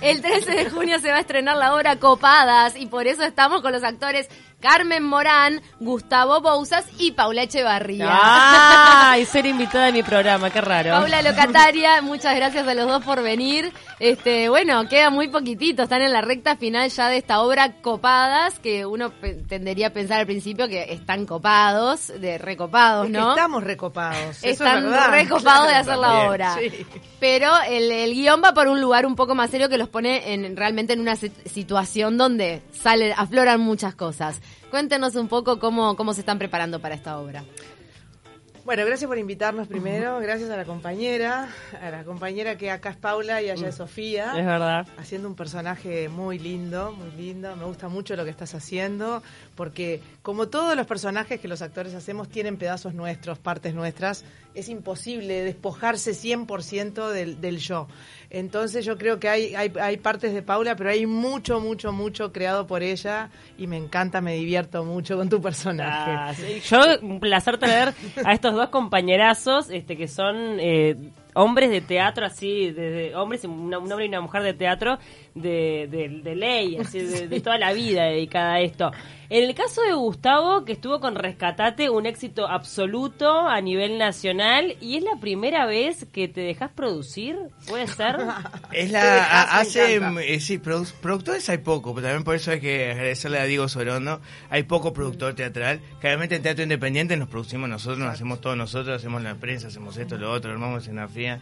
El 13 de junio se va a estrenar la obra Copadas y por eso estamos con los actores Carmen Morán, Gustavo Bouzas y Paula Echevarría. ¡Ay! ser invitada a mi programa, qué raro. Paula Locataria, muchas gracias a los dos por venir. Este, bueno, queda muy poquitito, están en la recta final ya de esta obra Copadas, que uno tendería a pensar al principio que están copados, de recopados, ¿no? estamos recopados. Están recopados de hacer la obra. Pero el, el, guion va por un lugar un poco más serio que los pone en, realmente en una situación donde sale, afloran muchas cosas. Cuéntenos un poco cómo, cómo se están preparando para esta obra. Bueno, gracias por invitarnos primero, gracias a la compañera, a la compañera que acá es Paula y allá es Sofía. Es verdad. Haciendo un personaje muy lindo, muy lindo. Me gusta mucho lo que estás haciendo, porque como todos los personajes que los actores hacemos tienen pedazos nuestros, partes nuestras, es imposible despojarse 100% del, del yo. Entonces yo creo que hay, hay, hay partes de Paula, pero hay mucho, mucho, mucho creado por ella y me encanta, me divierto mucho con tu personaje. Ah, yo, un placer tener a estos dos compañerazos este, que son eh, hombres de teatro, así, de, hombres, un hombre y una mujer de teatro de, de, ley, así, de, toda la vida dedicada a esto. En el caso de Gustavo, que estuvo con Rescatate, un éxito absoluto a nivel nacional, y es la primera vez que te dejas producir, ¿puede ser? Es la, hace, eh, sí, productores hay poco, pero también por eso hay que agradecerle a Diego Sorondo, hay poco productor teatral, realmente en teatro independiente nos producimos nosotros, nos hacemos todos nosotros, hacemos la prensa, hacemos esto, lo otro, armamos escenografía,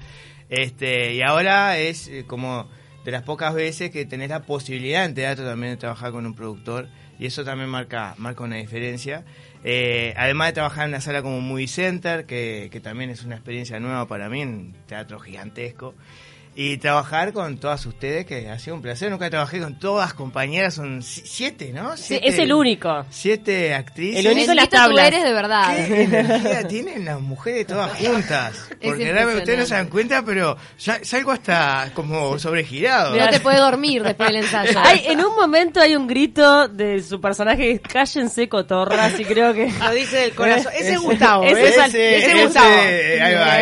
este, y ahora es eh, como de las pocas veces que tenés la posibilidad en teatro también de trabajar con un productor y eso también marca, marca una diferencia. Eh, además de trabajar en una sala como Movie Center, que, que también es una experiencia nueva para mí, un teatro gigantesco y trabajar con todas ustedes, que ha sido un placer. Nunca trabajé con todas compañeras, son siete, ¿no? sí, es el único. Siete actrices. El único en las tablas. eres de verdad. ¿Qué energía tienen las mujeres todas juntas? Porque realmente ustedes no se dan cuenta, pero ya salgo hasta como sobregirado. No te puede dormir después del ensayo. Hay, en un momento hay un grito de su personaje, cállense cotorras, y creo que... Lo dice del corazón. Ese es Gustavo. Ese, es Gustavo. ahí va,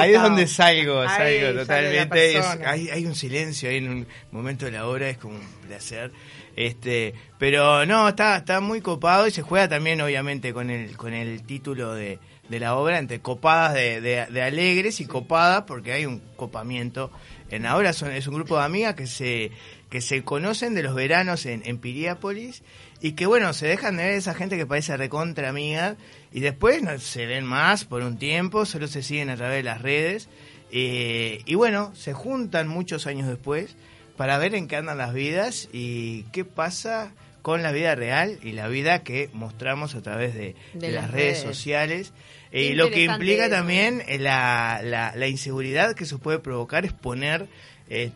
ahí es donde salgo, salgo totalmente hay, un silencio ahí en un momento de la obra, es como un placer. Este, pero no, está, está muy copado y se juega también, obviamente, con el, con el título de, la obra, entre copadas de, alegres y copadas, porque hay un copamiento. En la obra son, es un grupo de amigas que se, que se conocen de los veranos en, en Piriápolis y que, bueno, se dejan de ver esa gente que parece recontra amiga y después no se ven más por un tiempo, solo se siguen a través de las redes eh, y bueno, se juntan muchos años después para ver en qué andan las vidas y qué pasa con la vida real y la vida que mostramos a través de, las, redes, sociales. Y eh, lo que implica también eh, la, la, inseguridad que se puede provocar es poner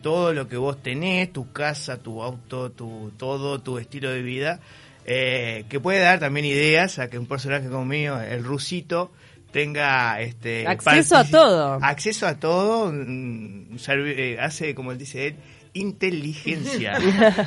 todo lo que vos tenés, tu casa, tu auto, tu todo, tu estilo de vida, que puede dar también ideas a que un personaje como mío, el rusito, tenga este acceso a todo. acceso a todo mm, eh, hace como él dice él inteligencia.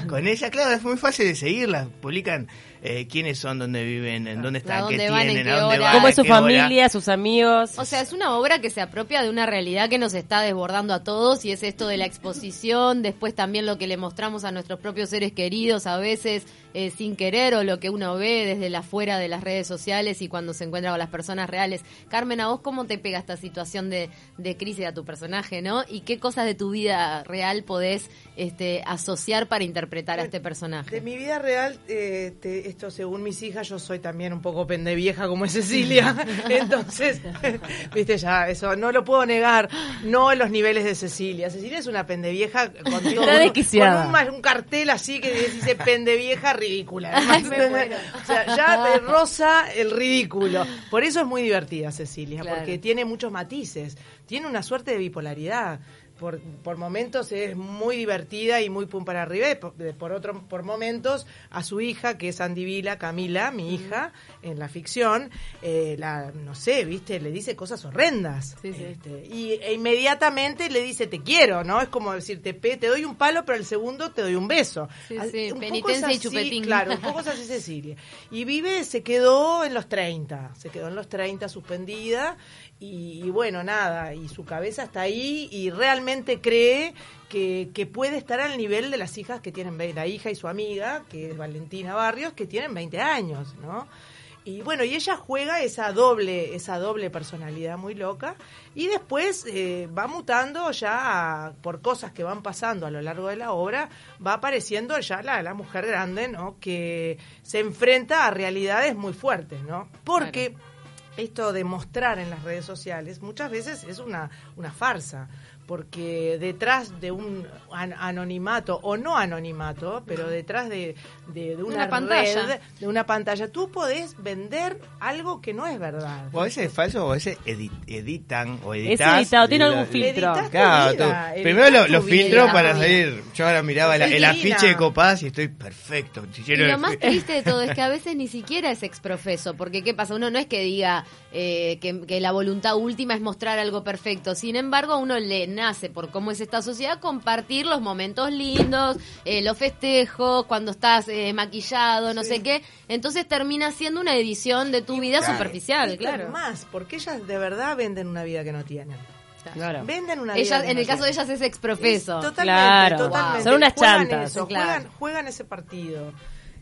Con ella claro es muy fácil de seguirla. Publican eh, quiénes son, dónde viven, en dónde están, qué tienen, a dónde van, cómo es su familia, sus amigos. O sea, es una obra que se apropia de una realidad que nos está desbordando a todos y es esto de la exposición, después también lo que le mostramos a nuestros propios seres queridos a veces eh, sin querer o lo que uno ve desde la fuera de las redes sociales y cuando se encuentra con las personas reales. Carmen, ¿a vos cómo te pega esta situación de, de crisis a tu personaje, no? ¿Y qué cosas de tu vida real podés este, asociar para interpretar a este personaje? De mi vida real, eh, te, según mis hijas, yo soy también un poco pendevieja como es Cecilia. Entonces, viste ya, eso no lo puedo negar. No en los niveles de Cecilia. Cecilia es una pendevieja con, todo, con un, cartel así que dice pendevieja ridícula. o sea, ya te rosa el ridículo. Por eso es muy divertida Cecilia, porque tiene muchos matices. Tiene una suerte de bipolaridad por, por momentos es muy divertida y muy pum para arriba, por, por, otro, por momentos a su hija, que es Andy Vila, Camila, mi hija, en la ficción, eh, la, no sé, viste, le dice cosas horrendas. Este, y e inmediatamente le dice te quiero, ¿no? Es como decirte, te doy un palo, pero el segundo te doy un beso. penitencia y chupetín. Claro, un poco es así Cecilia. Y vive, se quedó en los 30, se quedó en los 30 suspendida y, y bueno, nada, y su cabeza está ahí y realmente realmente cree que, que, puede estar al nivel de las hijas que tienen, la hija y su amiga, que es Valentina Barrios, que tienen 20 años, ¿no? Y bueno, y ella juega esa doble, esa doble personalidad muy loca y después eh, va mutando ya por cosas que van pasando a lo largo de la obra, va apareciendo ya la, la mujer grande, ¿no? Que se enfrenta a realidades muy fuertes, ¿no? Porque esto de mostrar en las redes sociales muchas veces es una, una farsa porque detrás de un anonimato o no anonimato, pero detrás de, de, una, pantalla. de una pantalla, tú podés vender algo que no es verdad. O a veces es falso, o a veces editan o editas. Es editado, tiene algún filtro. Claro, primero los filtros para salir. Yo ahora miraba el afiche de Copaz y estoy perfecto. y lo más triste de todo es que a veces ni siquiera es exprofeso, porque ¿qué pasa? Uno no es que diga eh, que, que la voluntad última es mostrar algo perfecto, sin embargo uno le nace por cómo es esta sociedad compartir los momentos lindos, eh, los festejos, cuando estás eh, maquillado, no sé qué. Entonces termina siendo una edición de tu vida superficial, claro. Más, porque ellas de verdad venden una vida que no tienen. Claro. Venden una vida. en el caso de ellas es exprofeso. totalmente, totalmente. Son unas chantas. juegan, juegan, ese partido.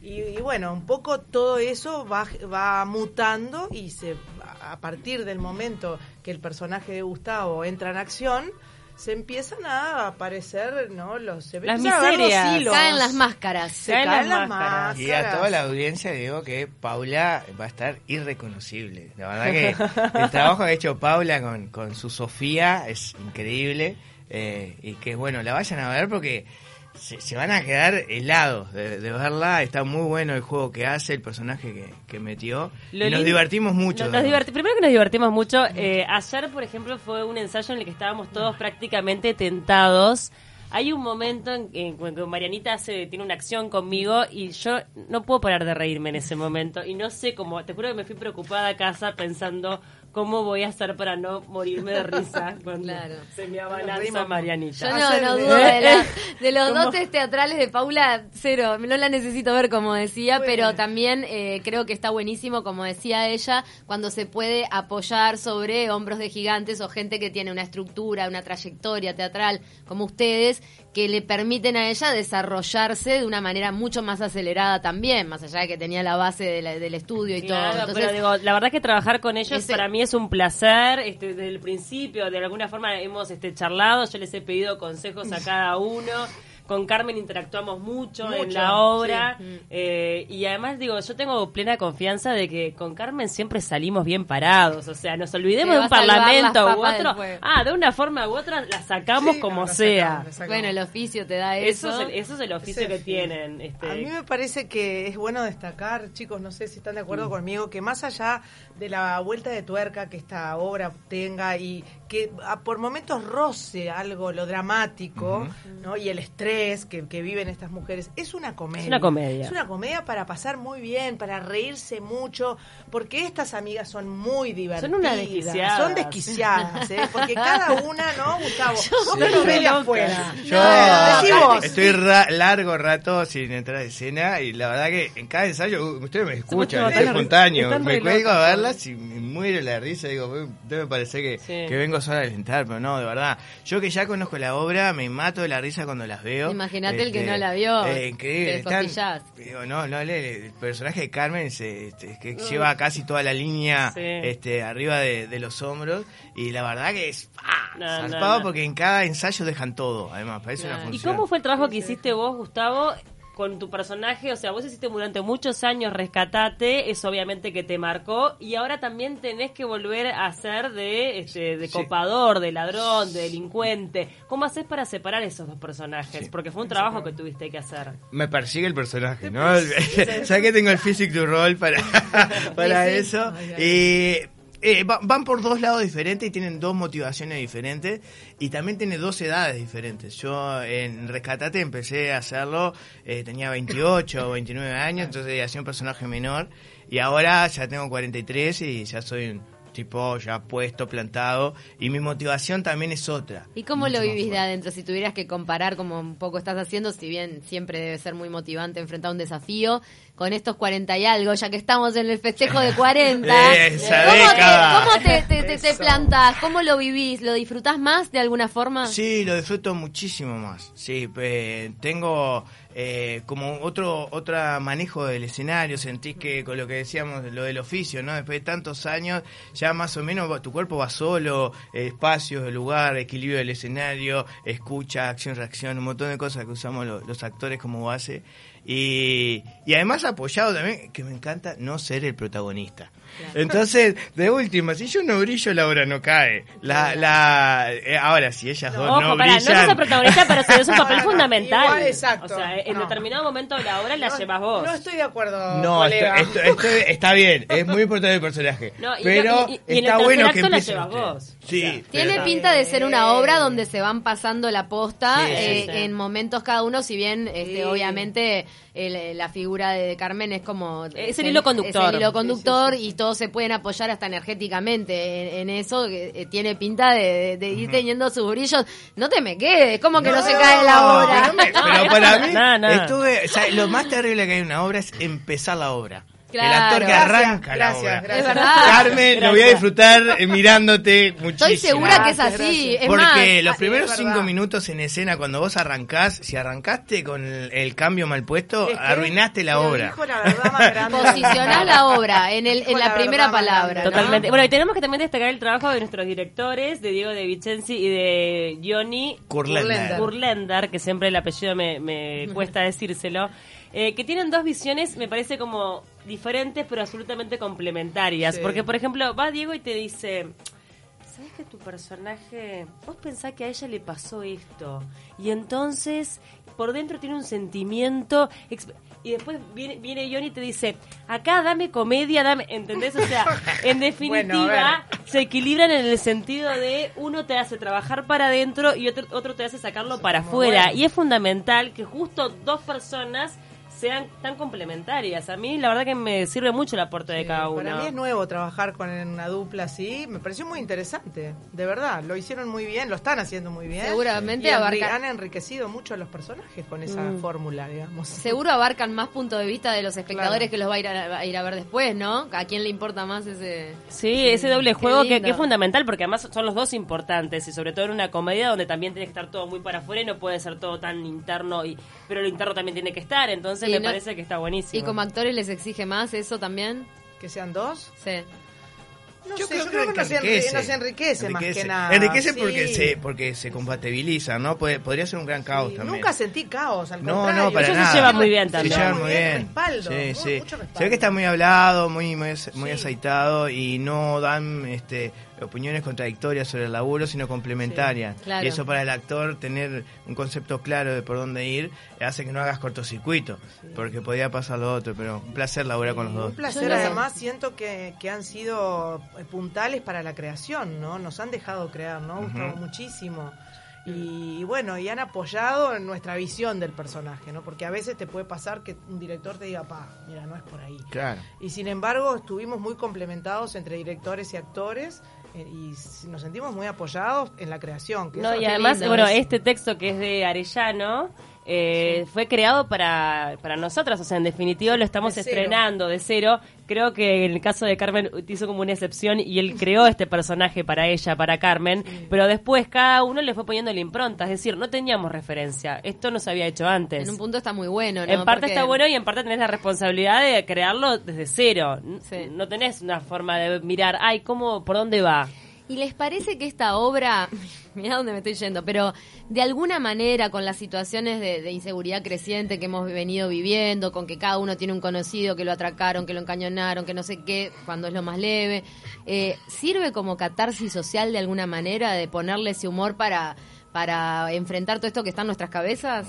Y, y, bueno, un poco todo eso va, va mutando y se a partir del momento que el personaje de Gustavo entra en acción, se empiezan a aparecer, ¿no? Los, se las miserias. caen las máscaras. Se caen, las, máscaras. Y a toda la audiencia digo que Paula va a estar irreconocible. La verdad que el trabajo que ha hecho Paula con, con su Sofía es increíble. Eh, y que bueno, la vayan a ver porque se, van a quedar helados de, verla. Está muy bueno el juego que hace, el personaje que, metió. y nos divertimos mucho. primero que nos divertimos mucho. Eh, ayer, por ejemplo, fue un ensayo en el que estábamos todos prácticamente tentados. Hay un momento en que Marianita hace, tiene una acción conmigo y yo no puedo parar de reírme en ese momento. Y no sé cómo, te juro que me fui preocupada a casa pensando ¿cómo voy a hacer para no morirme de risa cuando se me abalanza Marianita? Yo no, no dudo de, los dotes teatrales de Paula, cero, no la necesito ver como decía, pero también eh, creo que está buenísimo, como decía ella, cuando se puede apoyar sobre hombros de gigantes o gente que tiene una estructura, una trayectoria teatral como ustedes, que le permiten a ella desarrollarse de una manera mucho más acelerada también, más allá de que tenía la base del estudio y todo. Entonces, pero digo, la verdad que trabajar con ellos para mí es un placer. Este, desde el principio, de alguna forma hemos este, charlado, yo les he pedido consejos a cada uno. Con Carmen interactuamos mucho, en la obra eh, y además digo, yo tengo plena confianza de que con Carmen siempre salimos bien parados, o sea, nos olvidemos de un parlamento u otro, ah, de una forma u otra la sacamos como sea. Bueno, el oficio te da eso. Eso es el, eso es el oficio que tienen. Este. A mí me parece que es bueno destacar, chicos, no sé si están de acuerdo conmigo, que más allá de la vuelta de tuerca que esta obra tenga y que por momentos roce algo lo dramático ¿no? y el estrés que, viven estas mujeres. Es una comedia. Es una comedia. Es una comedia para pasar muy bien, para reírse mucho, porque estas amigas son muy divertidas. Son una desquiciadas. Son desquiciadas, ¿eh? porque cada una, ¿no, Gustavo? Vos no ves afuera. Yo estoy largo rato sin entrar a escena y la verdad que en cada ensayo, ustedes me escuchan, es espontáneo. Me cuelgo a verlas y me muero la risa. Digo, debe parecer que, que vengo solo a alentar, pero no, de verdad. Yo que ya conozco la obra, me mato de la risa cuando las veo. Imagínate el que no la vio. Eh, increíble. digo, no, no, el, personaje de Carmen se, este, que lleva casi toda la línea este, arriba de, los hombros y la verdad que es zarpado porque en cada ensayo dejan todo, además, parece una función. ¿Y cómo fue el trabajo que hiciste vos, Gustavo, con tu personaje, o sea, vos hiciste durante muchos años Rescatate, eso obviamente que te marcó, y ahora también tenés que volver a ser de, este, de copador, de ladrón, de delincuente. ¿Cómo haces para separar esos dos personajes? Porque fue un trabajo que tuviste que hacer. Me persigue el personaje, ¿no? ya que tengo el physic to roll para, para eso. Y eh, van por dos lados diferentes y tienen dos motivaciones diferentes y también tiene dos edades diferentes. Yo en Rescatate empecé a hacerlo, eh, tenía 28 o 29 años, entonces hacía un personaje menor y ahora ya tengo 43 y ya soy tipo ya puesto, plantado, y mi motivación también es otra. ¿Y cómo lo vivís de adentro? Si tuvieras que comparar como un poco estás haciendo, si bien siempre debe ser muy motivante enfrentar un desafío, con estos 40 y algo, ya que estamos en el festejo de 40. ¿Cómo, te, te, te, plantas? ¿Cómo lo vivís? ¿Lo disfrutás más de alguna forma? Sí, lo disfruto muchísimo más. Sí, tengo eh, como otro otro manejo del escenario. Sentís que con lo que decíamos, lo del oficio, ¿no? Después de tantos años, ya más o menos tu cuerpo va solo, espacio, el lugar, equilibrio del escenario, escucha, acción, reacción, un montón de cosas que usamos los actores como base. Y, y además apoyado también, que me encanta no ser el protagonista. Entonces, de última, si yo no brillo, la obra no cae. La, la, eh, ahora, si ellas dos no brillan... no sos el protagonista, pero sí es un papel fundamental. exacto. O sea, en determinado momento de la obra la llevas vos. No estoy de acuerdo, No, está bien, es muy importante el personaje. pero está bueno que empiece vos. Sí, Tiene pinta de ser una obra donde se van pasando la posta eh, en momentos cada uno, si bien este, obviamente la figura de Carmen es como... Es el hilo conductor. Es el hilo conductor y todos se pueden apoyar hasta energéticamente en, eso, que eh, tiene pinta de, ir teniendo sus brillos. No te me quedes, como que no, se cae la obra. Pero, para mí, estuve, lo más terrible que hay en una obra es empezar la obra. El actor que arranca la obra. Carmen, lo voy a disfrutar eh, mirándote muchísimo. Estoy segura que es así. Porque los primeros cinco minutos en escena, cuando vos arrancás, si arrancaste con el, cambio mal puesto, arruinaste la obra. Posicionás la obra en, el, en la, primera palabra. Totalmente. Bueno, y tenemos que también destacar el trabajo de nuestros directores, de Diego de Vicenzi y de Johnny Kurlender, que siempre el apellido me, me cuesta decírselo. Eh, que tienen dos visiones, me parece como diferentes, pero absolutamente complementarias. Porque, por ejemplo, va Diego y te dice, ¿sabes que tu personaje, vos pensás que a ella le pasó esto? Y entonces, por dentro tiene un sentimiento... Y después viene, viene Johnny y te dice, acá dame comedia, dame, ¿entendés? O sea, en definitiva, se equilibran en el sentido de uno te hace trabajar para adentro y otro, otro te hace sacarlo para afuera. Y es fundamental que justo dos personas sean tan complementarias. A mí la verdad que me sirve mucho el aporte de cada uno. Para mí es nuevo trabajar con una dupla así, me pareció muy interesante, de verdad, lo hicieron muy bien, lo están haciendo muy bien. Seguramente han enriquecido mucho a los personajes con esa mm. fórmula, digamos. Seguro abarcan más puntos de vista de los espectadores que los va a ir a, ir a ver después, ¿no? ¿A quién le importa más ese Sí, ese doble juego que, es fundamental porque además son los dos importantes y sobre todo en una comedia donde también tiene que estar todo muy para afuera y no puede ser todo tan interno y pero lo interno también tiene que estar, entonces me parece que está buenísimo. ¿Y como actores les exige más eso también? ¿Que sean dos? Sí. No yo, sé, creo, yo creo, que, nos enriquece, enriquece, más que nada. Enriquece porque se porque se compatibiliza, ¿no? podría ser un gran caos también. Nunca sentí caos, al no, contrario. No, para Ellos nada. se llevan muy bien también. Se llevan muy bien. Respaldo, sí, sí. Se ve que está muy hablado, muy muy, muy aceitado y no dan este opiniones contradictorias sobre el laburo, sino complementarias. Y eso para el actor, tener un concepto claro de por dónde ir, hace que no hagas cortocircuito, porque podía pasar lo otro, pero un placer laburar con los dos. Un placer, además siento que, que, han sido eh, puntales para la creación, ¿no? Nos han dejado crear, ¿no? Gustavo muchísimo. Y, bueno, y han apoyado en nuestra visión del personaje, ¿no? Porque a veces te puede pasar que un director te diga, pa, mira, no es por ahí. Claro. Y sin embargo, estuvimos muy complementados entre directores y actores y nos sentimos muy apoyados en la creación. no, y además, bueno, este texto que es de Arellano eh, fue creado para, para nosotras, o sea, en definitiva lo estamos estrenando de cero. Creo que en el caso de Carmen hizo como una excepción y él creó este personaje para ella, para Carmen, pero después cada uno le fue poniendo la impronta, es decir, no teníamos referencia, esto no se había hecho antes. En un punto está muy bueno, ¿no? En parte está bueno y en parte tenés la responsabilidad de crearlo desde cero. No tenés una forma de mirar, ay, ¿cómo, por dónde va? ¿Y les parece que esta obra, mira dónde me estoy yendo, pero de alguna manera con las situaciones de, inseguridad creciente que hemos venido viviendo, con que cada uno tiene un conocido que lo atracaron, que lo encañonaron, que no sé qué, cuando es lo más leve, eh, ¿sirve como catarsis social de alguna manera de ponerle ese humor para para enfrentar todo esto que está en nuestras cabezas?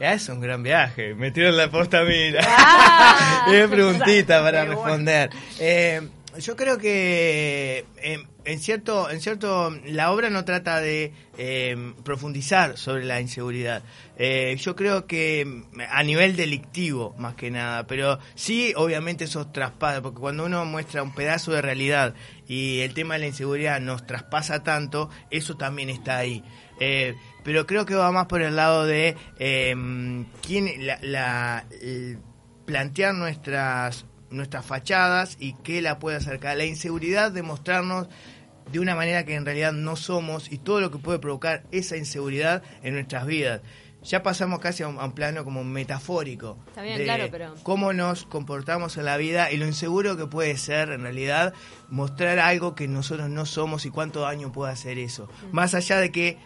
Es un gran viaje, me en la posta mira. Ah, preguntita para responder. Eh, yo creo que eh, en cierto, en cierto, la obra no trata de eh, profundizar sobre la inseguridad. Eh, yo creo que a nivel delictivo, más que nada, pero sí, obviamente esos traspasos, porque cuando uno muestra un pedazo de realidad y el tema de la inseguridad nos traspasa tanto, eso también está ahí. Eh, pero creo que va más por el lado de quién la, plantear nuestras nuestras fachadas y qué la puede acercar. La inseguridad de mostrarnos de una manera que en realidad no somos y todo lo que puede provocar esa inseguridad en nuestras vidas. Ya pasamos casi a un, plano como metafórico de cómo nos comportamos en la vida y lo inseguro que puede ser en realidad mostrar algo que nosotros no somos y cuánto daño puede hacer eso. Mm. Más allá de que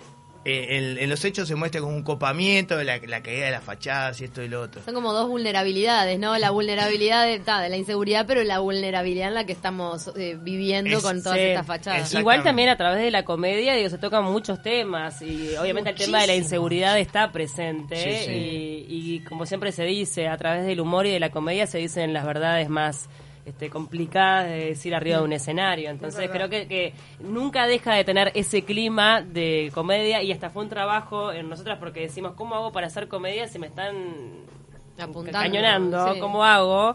eh, en, los hechos se muestra como un copamiento, la, la caída de las fachadas y esto y lo otro. Son como dos vulnerabilidades, ¿no? La vulnerabilidad de, de la inseguridad, pero la vulnerabilidad en la que estamos eh, viviendo con todas estas fachadas. Igual también a través de la comedia, digo, se tocan muchos temas y obviamente el tema de la inseguridad está presente y, y como siempre se dice, a través del humor y de la comedia se dicen las verdades más este, complicadas de decir arriba de un escenario. Entonces creo que, que, nunca deja de tener ese clima de comedia y hasta fue un trabajo en nosotras porque decimos, ¿cómo hago para hacer comedia si me están Apuntando, cañonando? ¿Cómo hago?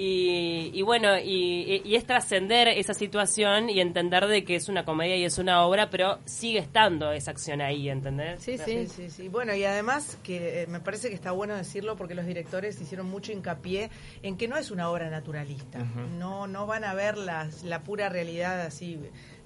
Y, bueno, y, es trascender esa situación y entender de que es una comedia y es una obra, pero sigue estando esa acción ahí, ¿entendés? Sí, sí, sí, sí. Bueno, y además que eh, me parece que está bueno decirlo porque los directores hicieron mucho hincapié en que no es una obra naturalista. No no van a ver las, la pura realidad así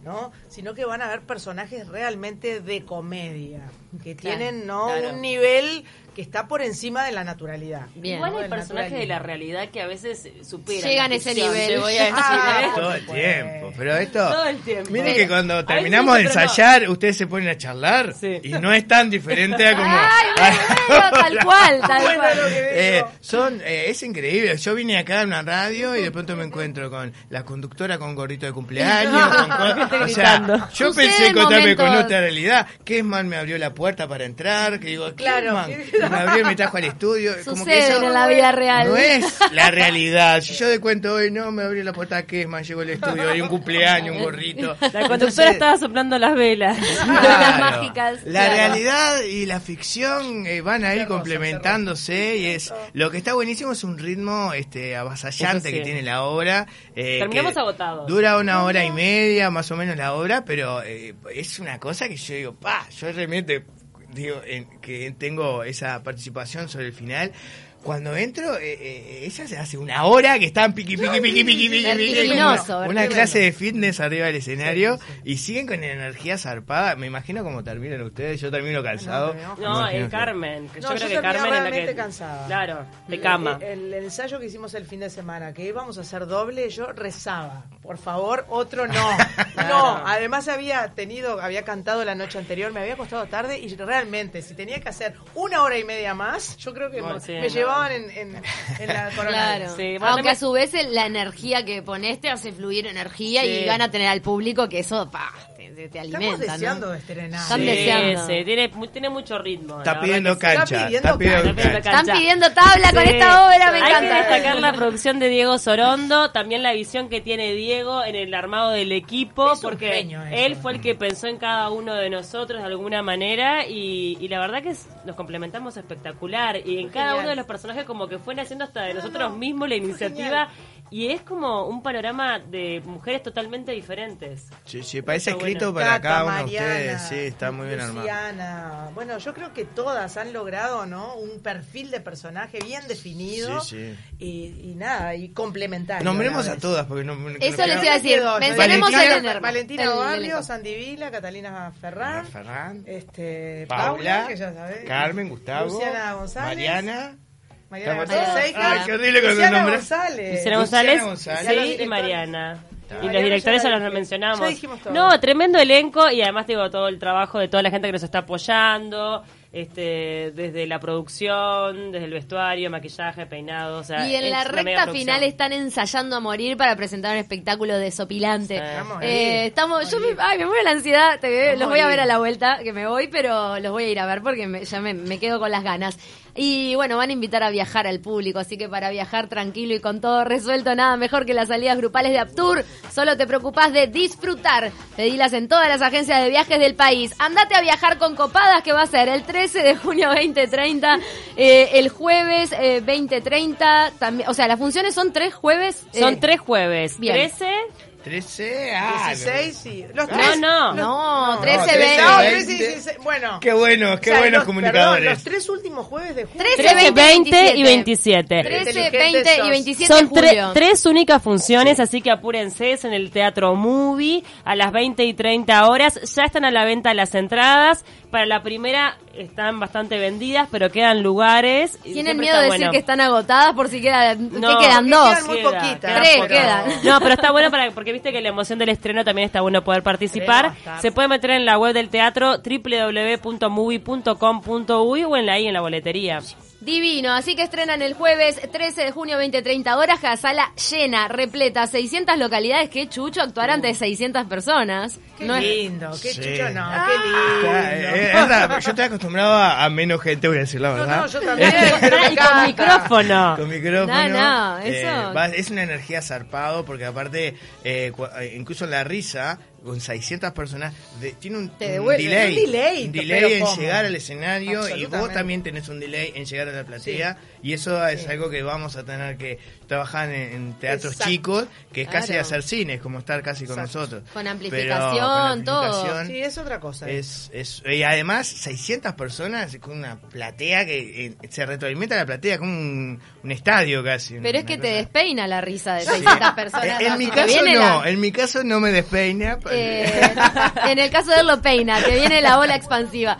¿no? Sino que van a ver personajes realmente de comedia, que tienen no un nivel que está por encima de la naturalidad. Igual hay personajes de la realidad que a veces superan. Llegan a ese nivel. Voy a decir, ah, ¿eh? Todo el tiempo. Pero esto. Todo el tiempo. Miren que cuando terminamos de ensayar, ustedes se ponen a charlar y no es tan diferente a como. Ay, tal cual, tal cual. Eh, son, eh, es increíble. Yo vine acá a una radio y de pronto me encuentro con la conductora con gorrito de cumpleaños. con, o sea, yo pensé encontrarme con otra realidad. Kesman me abrió la puerta para entrar. Que digo, claro abrió y me trajo al estudio. como que eso en la vida real. No es la realidad. Si yo de cuento hoy, no, me abrió la puerta a Kesman, llegó al estudio, hay un cumpleaños, un gorrito. La conductora estaba soplando las velas. las mágicas. La realidad y la ficción eh, van a ir complementándose y es lo que está buenísimo es un ritmo este avasallante que tiene la obra. Eh, Terminamos agotados. Dura una hora y media más o menos la obra, pero eh, es una cosa que yo digo, pa, yo realmente digo, en, que tengo esa participación sobre el final, cuando entro, eh, eh, ella se hace una hora que están piqui, piqui, piqui, piqui, piqui, piqui una, clase de fitness arriba del escenario y siguen con energía zarpada. Me imagino cómo terminan ustedes, yo termino cansado. No, el Carmen, yo creo que Carmen es la que... cansada. Claro, de cama. El, ensayo que hicimos el fin de semana, que íbamos a hacer doble, yo rezaba, por favor, otro no. no, además había tenido, había cantado la noche anterior, me había costado tarde y realmente, si tenía que hacer una hora y media más, yo creo que me llevaba en, la Claro. Aunque a su vez la energía que pones te hace fluir energía y gana a tener al público que eso pa, te, te alimenta. Estamos deseando ¿no? estrenar. Están deseando. Sí, tiene, tiene mucho ritmo. Está pidiendo cancha. Está pidiendo, cancha. Están pidiendo tabla con esta obra, me Hay encanta. que destacar la producción de Diego Sorondo, también la visión que tiene Diego en el armado del equipo, porque él fue el que pensó en cada uno de nosotros de alguna manera y, y la verdad que nos complementamos espectacular y en cada uno de los personajes como que fue naciendo hasta de nosotros mismos la iniciativa y es como un panorama de mujeres totalmente diferentes. Sí, sí, parece escrito para cada uno de ustedes. Sí, está muy bien armado. Bueno, yo creo que todas han logrado, ¿no? Un perfil de personaje bien definido. Sí, sí. Y, nada, y complementario. Nombremos a, todas, porque no. Eso les iba a decir. Mencionemos a Valentina Barrio, Sandy Vila, Catalina Ferran. Ferran. Este, Paula, que ya sabés. Carmen, Gustavo. Luciana González. Mariana. Mariana González. Ay, qué horrible con Luciana nombre. González. Luciana González, sí, y Mariana. Y los directores ya los mencionamos. No, tremendo elenco y además digo todo el trabajo de toda la gente que nos está apoyando este, desde la producción, desde el vestuario, maquillaje, peinado. y en la recta final están ensayando a morir para presentar un espectáculo desopilante. Eh, estamos, yo me, ay, me muero la ansiedad, los voy a ver a la vuelta, que me voy, pero los voy a ir a ver porque ya me, me quedo con las ganas. Y bueno, van a invitar a viajar al público, así que para viajar tranquilo y con todo resuelto, nada mejor que las salidas grupales de Aptur. Solo te preocupas de disfrutar. Pedilas en todas las agencias de viajes del país. Andate a viajar con copadas, que va a ser el 13 de junio 2030, eh, el jueves 2030, eh, también, o sea, las funciones son tres jueves. Son eh, tres jueves. Bien. 13 13, ah, 16 y los tres, no, no, no, 13, 20. No, 13 y 16. Bueno. Qué bueno, qué o sea, buenos los, comunicadores. Perdón, los tres últimos jueves de julio. 13, 20, 20 y 27. 13, 20 y 27 Son tre tres únicas funciones, sí. así que apúrense, es en el Teatro Movie a las 20 y 30 horas. Ya están a la venta las entradas. Para la primera están bastante vendidas, pero quedan lugares. ¿Tienen miedo de decir bueno. que están agotadas por si quedan, no, ¿qué quedan dos? Quedan muy poquitas. Tres quedan. No, pero está bueno para, porque viste que la emoción del estreno también está bueno poder participar. Se puede meter en la web del teatro www.movie.com.uy o en la I en la boletería. Divino, así que estrenan el jueves 13 de junio 20-30 horas, cada sala llena, repleta, 600 localidades, qué chucho actuar ante de 600 personas. Qué no lindo, es... qué sí. chucho no, ah, qué lindo. Eh, yo estoy acostumbrado a, a, menos gente, voy a decir la verdad. No, no, yo también. y con micrófono. Con micrófono. No, no, eso. Eh, va, es una energía zarpado, porque aparte, eh, eh incluso la risa con 600 personas, de, tiene un, un, delay, un delay, un delay en llegar al escenario y vos también tenés un delay en llegar a la platea sí. y eso es sí. algo que vamos a tener que trabajar en, en teatros Exacto. chicos, que es claro. casi hacer cine, es como estar casi con Exacto. nosotros. Con amplificación, Pero, con todo. Sí, es otra cosa. Es, es, y además 600 personas con una platea que eh, se retroalimenta la platea como un, un estadio casi. Pero es que cosa. te despeina la risa de 600 personas. En, en mi caso no, la... en mi caso no me despeina. Eh, en el caso de él lo peina, que viene la ola expansiva.